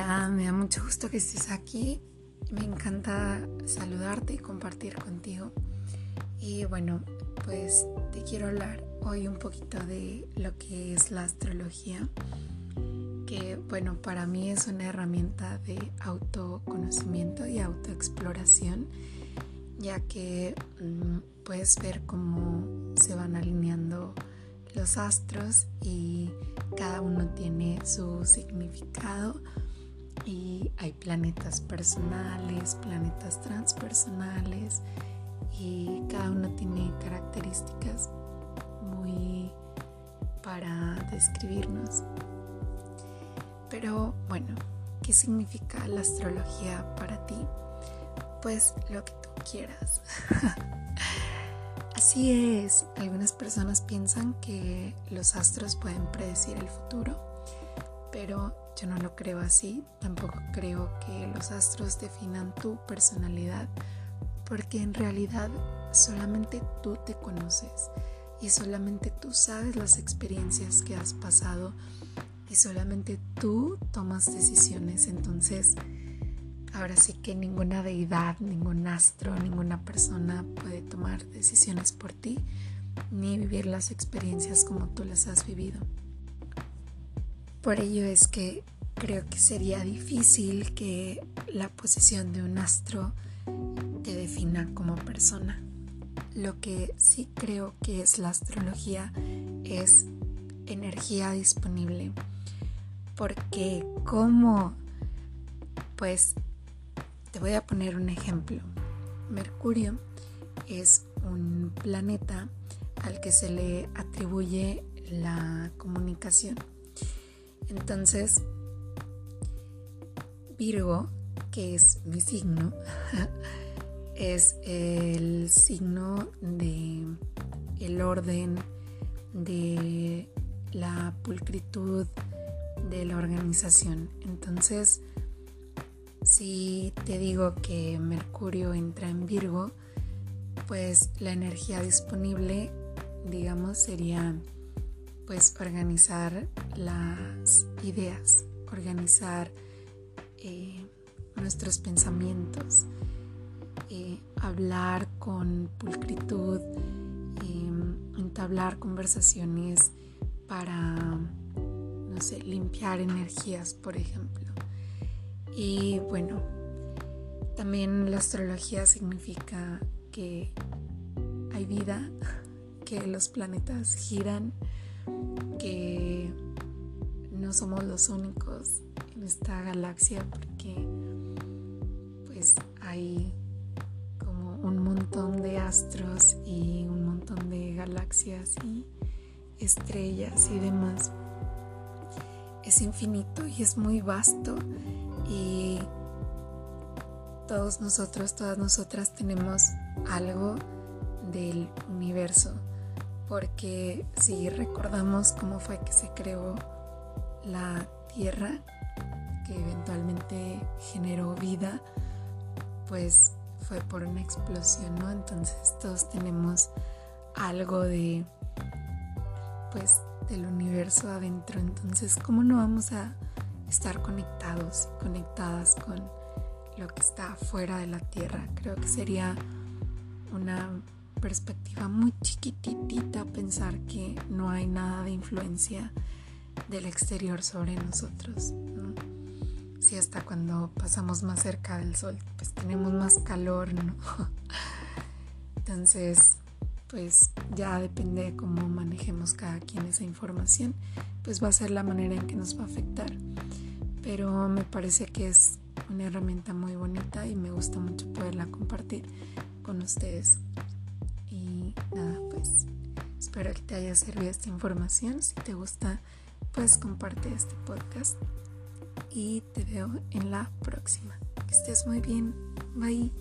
Hola, me da mucho gusto que estés aquí. Me encanta saludarte y compartir contigo. Y bueno, pues te quiero hablar hoy un poquito de lo que es la astrología, que bueno, para mí es una herramienta de autoconocimiento y autoexploración, ya que mm, puedes ver cómo se van alineando los astros y cada uno tiene su significado y hay planetas personales, planetas transpersonales y cada uno tiene características muy para describirnos. Pero bueno, ¿qué significa la astrología para ti? Pues lo que tú quieras. Así es, algunas personas piensan que los astros pueden predecir el futuro, pero yo no lo creo así, tampoco creo que los astros definan tu personalidad, porque en realidad solamente tú te conoces y solamente tú sabes las experiencias que has pasado y solamente tú tomas decisiones. Entonces, ahora sí que ninguna deidad, ningún astro, ninguna persona puede tomar decisiones por ti ni vivir las experiencias como tú las has vivido. Por ello es que creo que sería difícil que la posición de un astro te defina como persona. Lo que sí creo que es la astrología es energía disponible. Porque como, pues, te voy a poner un ejemplo. Mercurio es un planeta al que se le atribuye la comunicación entonces, Virgo, que es mi signo, es el signo de el orden, de la pulcritud, de la organización. Entonces, si te digo que Mercurio entra en Virgo, pues la energía disponible, digamos, sería pues organizar las ideas, organizar eh, nuestros pensamientos, eh, hablar con pulcritud, eh, entablar conversaciones para, no sé, limpiar energías, por ejemplo. Y bueno, también la astrología significa que hay vida, que los planetas giran que no somos los únicos en esta galaxia porque pues hay como un montón de astros y un montón de galaxias y estrellas y demás. Es infinito y es muy vasto y todos nosotros, todas nosotras tenemos algo del universo porque si recordamos cómo fue que se creó la Tierra, que eventualmente generó vida, pues fue por una explosión, ¿no? Entonces todos tenemos algo de, pues, del universo adentro. Entonces, ¿cómo no vamos a estar conectados, conectadas con lo que está fuera de la Tierra? Creo que sería una perspectiva muy chiquitita pensar que no hay nada de influencia del exterior sobre nosotros. Si hasta cuando pasamos más cerca del sol, pues tenemos más calor, ¿no? Entonces, pues ya depende de cómo manejemos cada quien esa información, pues va a ser la manera en que nos va a afectar. Pero me parece que es una herramienta muy bonita y me gusta mucho poderla compartir con ustedes nada, pues espero que te haya servido esta información. Si te gusta, pues comparte este podcast y te veo en la próxima. Que estés muy bien. Bye.